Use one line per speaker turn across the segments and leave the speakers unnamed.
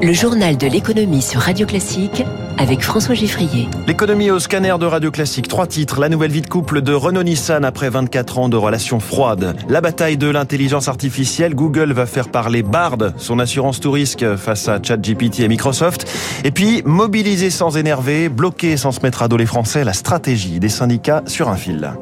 Le journal de l'économie sur Radio Classique avec François Giffrier.
L'économie au scanner de Radio Classique. Trois titres. La nouvelle vie de couple de Renault-Nissan après 24 ans de relations froides. La bataille de l'intelligence artificielle. Google va faire parler Bard, son assurance tout risque face à ChatGPT et Microsoft. Et puis, mobiliser sans énerver, bloquer sans se mettre à dos les Français, la stratégie des syndicats sur un fil.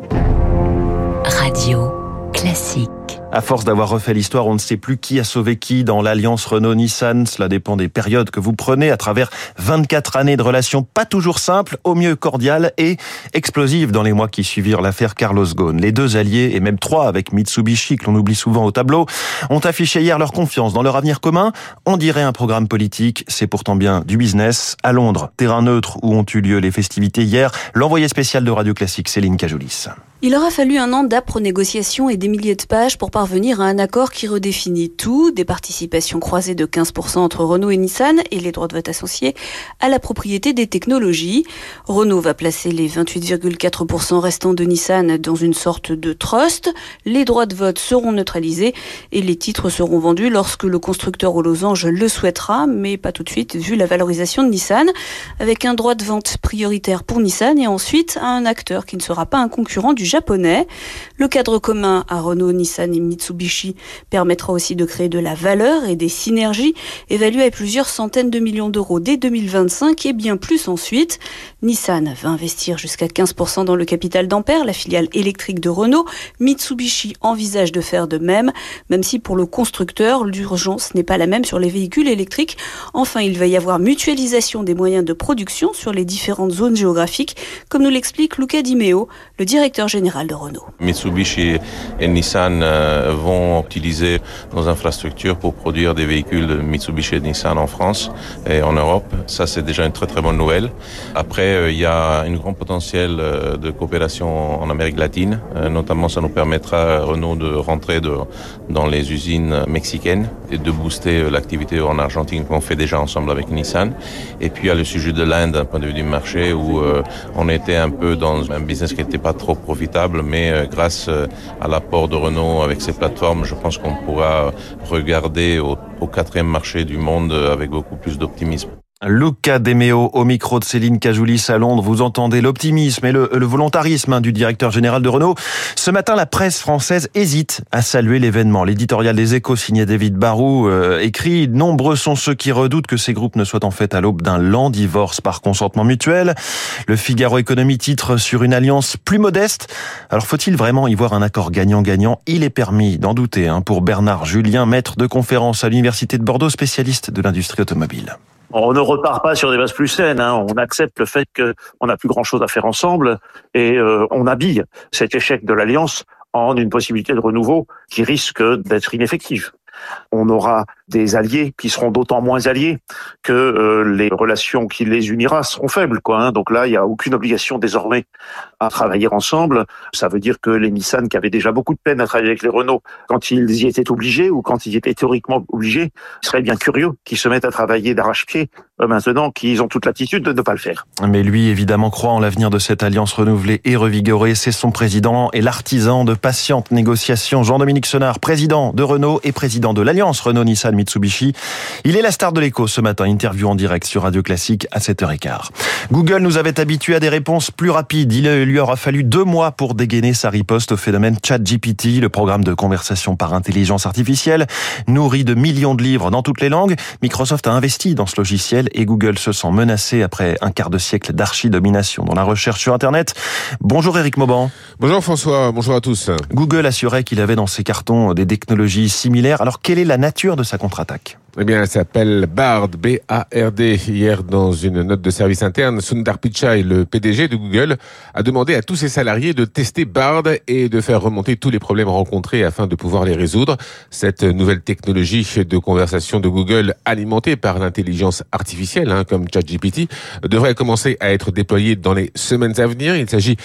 Radio Classique.
À force d'avoir refait l'histoire, on ne sait plus qui a sauvé qui dans l'alliance Renault-Nissan. Cela dépend des périodes que vous prenez à travers 24 années de relations pas toujours simples, au mieux cordiales et explosives dans les mois qui suivirent l'affaire Carlos Ghosn. Les deux alliés, et même trois avec Mitsubishi, que l'on oublie souvent au tableau, ont affiché hier leur confiance dans leur avenir commun. On dirait un programme politique, c'est pourtant bien du business. À Londres, terrain neutre où ont eu lieu les festivités hier, l'envoyé spécial de Radio Classique, Céline Cajoulis.
Il aura fallu un an d'âpres négociations et des milliers de pages pour parvenir à un accord qui redéfinit tout, des participations croisées de 15% entre Renault et Nissan et les droits de vote associés à la propriété des technologies. Renault va placer les 28,4% restants de Nissan dans une sorte de trust. Les droits de vote seront neutralisés et les titres seront vendus lorsque le constructeur aux losanges le souhaitera, mais pas tout de suite vu la valorisation de Nissan, avec un droit de vente prioritaire pour Nissan et ensuite à un acteur qui ne sera pas un concurrent du japonais. Le cadre commun à Renault, Nissan et Mitsubishi permettra aussi de créer de la valeur et des synergies évaluées à plusieurs centaines de millions d'euros dès 2025 et bien plus ensuite. Nissan va investir jusqu'à 15% dans le capital d'Ampère, la filiale électrique de Renault. Mitsubishi envisage de faire de même, même si pour le constructeur, l'urgence n'est pas la même sur les véhicules électriques. Enfin, il va y avoir mutualisation des moyens de production sur les différentes zones géographiques, comme nous l'explique Luca Di Meo, le directeur général
Mitsubishi et Nissan euh, vont utiliser nos infrastructures pour produire des véhicules de Mitsubishi et Nissan en France et en Europe. Ça, c'est déjà une très très bonne nouvelle. Après, euh, il y a une grande potentiel euh, de coopération en Amérique latine. Notamment, ça nous permettra, Renault, de rentrer dans les usines mexicaines et de booster l'activité en Argentine qu'on fait déjà ensemble avec Nissan. Et puis, il y a le sujet de l'Inde, d'un point de vue du marché, où on était un peu dans un business qui n'était pas trop profitable, mais grâce à l'apport de Renault avec ses plateformes, je pense qu'on pourra regarder au, quatrième marché du monde avec beaucoup plus d'optimisme.
Luca Demeo au micro de Céline Cajoulis à Londres. Vous entendez l'optimisme et le, volontarisme hein, du directeur général de Renault. Ce matin, la presse française hésite à saluer l'événement. L'éditorial des Échos signé David Barou euh, écrit « Nombreux sont ceux qui redoutent que ces groupes ne soient en fait à l'aube d'un lent divorce par consentement mutuel ». Le Figaro Économie titre sur une alliance plus modeste. Alors faut-il vraiment y voir un accord gagnant-gagnant? Il est permis d'en douter hein, pour Bernard Julien, maître de conférence à l'Université de Bordeaux, spécialiste de l'industrie automobile
on ne repart pas sur des bases plus saines. Hein. On accepte le fait qu'on n'a plus grand-chose à faire ensemble et euh, on habille cet échec de l'alliance en une possibilité de renouveau qui risque d'être ineffective. On aura des alliés qui seront d'autant moins alliés que euh, les relations qui les unira seront faibles. Quoi, hein. Donc là, il n'y a aucune obligation désormais à travailler ensemble. Ça veut dire que les Nissan, qui avaient déjà beaucoup de peine à travailler avec les Renault, quand ils y étaient obligés ou quand ils étaient théoriquement obligés, seraient bien curieux qu'ils se mettent à travailler d'arrache-pied euh, maintenant qu'ils ont toute l'attitude de ne pas le faire.
Mais lui, évidemment, croit en l'avenir de cette alliance renouvelée et revigorée. C'est son président et l'artisan de patientes négociations, Jean-Dominique Senard, président de Renault et président de l'alliance Renault-Nissan-Mitsubishi. Il est la star de l'écho ce matin, interview en direct sur Radio Classique à 7h15. Google nous avait habitués à des réponses plus rapides. Il lui aura fallu deux mois pour dégainer sa riposte au phénomène ChatGPT, le programme de conversation par intelligence artificielle, nourri de millions de livres dans toutes les langues. Microsoft a investi dans ce logiciel et Google se sent menacé après un quart de siècle d'archi-domination dans la recherche sur Internet. Bonjour Eric Mauban.
Bonjour François, bonjour à tous.
Google assurait qu'il avait dans ses cartons des technologies similaires. Alors quelle est la nature de sa contre-attaque
eh bien, elle s'appelle BARD, B-A-R-D. Hier, dans une note de service interne, Sundar Pichai, le PDG de Google, a demandé à tous ses salariés de tester BARD et de faire remonter tous les problèmes rencontrés afin de pouvoir les résoudre. Cette nouvelle technologie de conversation de Google, alimentée par l'intelligence artificielle, hein, comme ChatGPT, devrait commencer à être déployée dans les semaines à venir. Il s'agit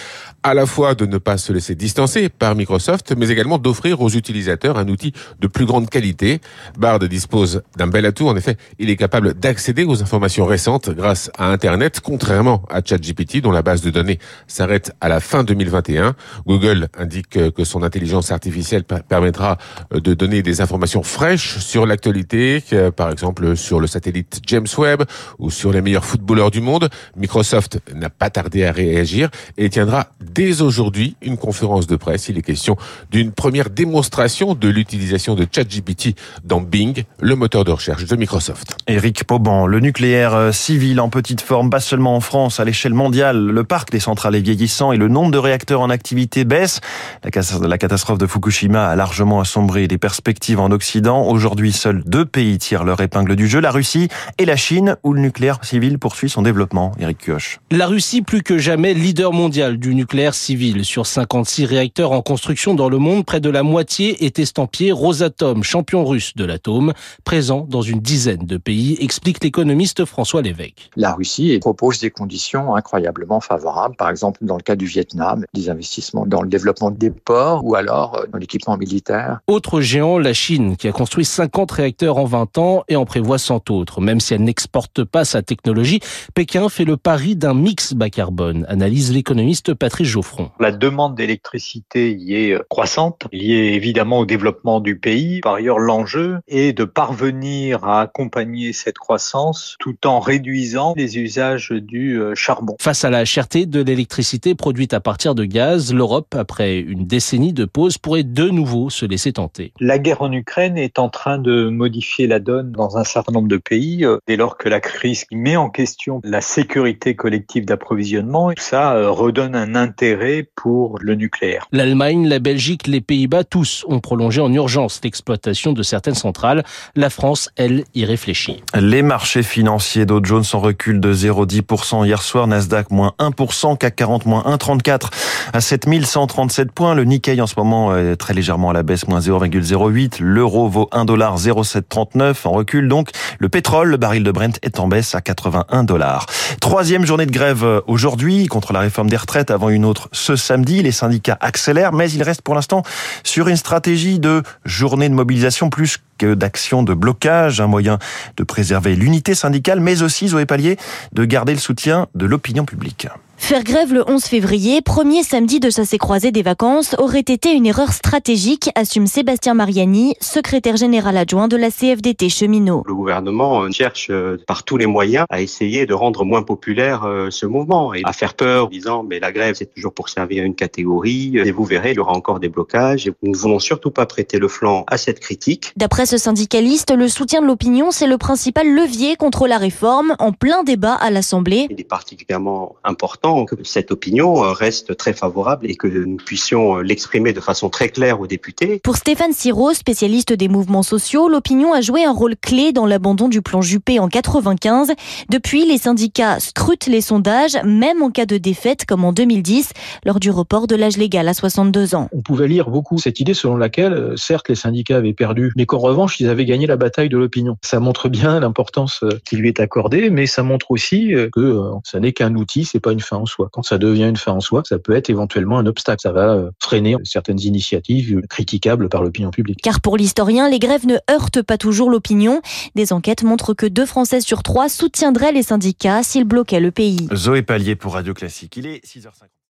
à la fois de ne pas se laisser distancer par Microsoft, mais également d'offrir aux utilisateurs un outil de plus grande qualité. BARD dispose bel atout. En effet, il est capable d'accéder aux informations récentes grâce à Internet, contrairement à ChatGPT, dont la base de données s'arrête à la fin 2021. Google indique que son intelligence artificielle permettra de donner des informations fraîches sur l'actualité, par exemple sur le satellite James Webb ou sur les meilleurs footballeurs du monde. Microsoft n'a pas tardé à réagir et tiendra dès aujourd'hui une conférence de presse. Il est question d'une première démonstration de l'utilisation de ChatGPT dans Bing, le moteur de recherche de Microsoft.
Éric Pauban, le nucléaire euh, civil en petite forme, pas seulement en France, à l'échelle mondiale, le parc des centrales est vieillissant et le nombre de réacteurs en activité baisse. La catastrophe de Fukushima a largement assombré les perspectives en Occident. Aujourd'hui, seuls deux pays tirent leur épingle du jeu, la Russie et la Chine, où le nucléaire civil poursuit son développement. Éric Kioch.
La Russie, plus que jamais, leader mondial du nucléaire civil. Sur 56 réacteurs en construction dans le monde, près de la moitié est estampillé Rosatom, champion russe de l'atome, présent dans une dizaine de pays, explique l'économiste François Lévesque.
La Russie propose des conditions incroyablement favorables, par exemple dans le cas du Vietnam, des investissements dans le développement des ports ou alors euh, dans l'équipement militaire.
Autre géant, la Chine, qui a construit 50 réacteurs en 20 ans et en prévoit 100 autres. Même si elle n'exporte pas sa technologie, Pékin fait le pari d'un mix bas carbone, analyse l'économiste Patrice Geoffron.
La demande d'électricité y est euh, croissante, liée évidemment au développement du pays. Par ailleurs, l'enjeu est de parvenir à accompagner cette croissance tout en réduisant les usages du euh, charbon.
Face à la cherté de l'électricité produite à partir de gaz, l'Europe, après une décennie de pause, pourrait de nouveau se laisser tenter.
La guerre en Ukraine est en train de modifier la donne dans un certain nombre de pays, euh, dès lors que la crise met en question la sécurité collective d'approvisionnement. Ça euh, redonne un intérêt pour le nucléaire.
L'Allemagne, la Belgique, les Pays-Bas, tous ont prolongé en urgence l'exploitation de certaines centrales. La France, elle, y réfléchit.
Les marchés financiers Dow Jones en recul de 0,10% hier soir, Nasdaq moins 1%, CAC 40 moins 1,34 à 7137 points. Le Nikkei en ce moment est très légèrement à la baisse, moins 0,08. L'euro vaut 1 dollar 0,739 en recul. Donc, le pétrole, le baril de Brent est en baisse à 81 dollars. Troisième journée de grève euh, aujourd'hui contre la réforme des retraites avant une autre ce samedi. Les syndicats accélèrent, mais ils restent pour l'instant sur une stratégie de journée de mobilisation plus que d'action de blocage, un moyen de préserver l'unité syndicale, mais aussi, Zoé Pallier, de garder le soutien de l'opinion publique.
Faire grève le 11 février, premier samedi de chassé croisé des vacances, aurait été une erreur stratégique, assume Sébastien Mariani, secrétaire général adjoint de la CFDT cheminot.
Le gouvernement cherche euh, par tous les moyens à essayer de rendre moins populaire euh, ce mouvement et à faire peur en disant mais la grève c'est toujours pour servir une catégorie et vous verrez il y aura encore des blocages et nous ne voulons surtout pas prêter le flanc à cette critique.
D'après ce syndicaliste, le soutien de l'opinion c'est le principal levier contre la réforme en plein débat à l'Assemblée.
Il est particulièrement important que cette opinion euh, reste très favorable et que nous puissions euh, l'exprimer de façon très claire aux députés.
Pour Stéphane Siro, spécialiste des mouvements sociaux, l'opinion a joué un rôle clé dans l'abandon du plan Juppé en 95. Depuis, les syndicats scrutent les sondages, même en cas de défaite comme en 2010, lors du report de l'âge légal à 62 ans.
On pouvait lire beaucoup cette idée selon laquelle, euh, certes, les syndicats avaient perdu, mais qu'en revanche, ils avaient gagné la bataille de l'opinion. Ça montre bien l'importance qui lui est accordée, mais ça montre aussi que ça n'est qu'un outil, c'est pas une fin en soi. Quand ça devient une fin en soi, ça peut être éventuellement un obstacle. Ça va euh, freiner certaines initiatives critiquables par l'opinion publique.
Car pour l'historien, les grèves ne heurtent pas toujours l'opinion. Des enquêtes montrent que deux Français sur trois soutiendraient les syndicats s'ils bloquaient le pays.
Zoé Pallier pour Radio Classique. Il est 6h50.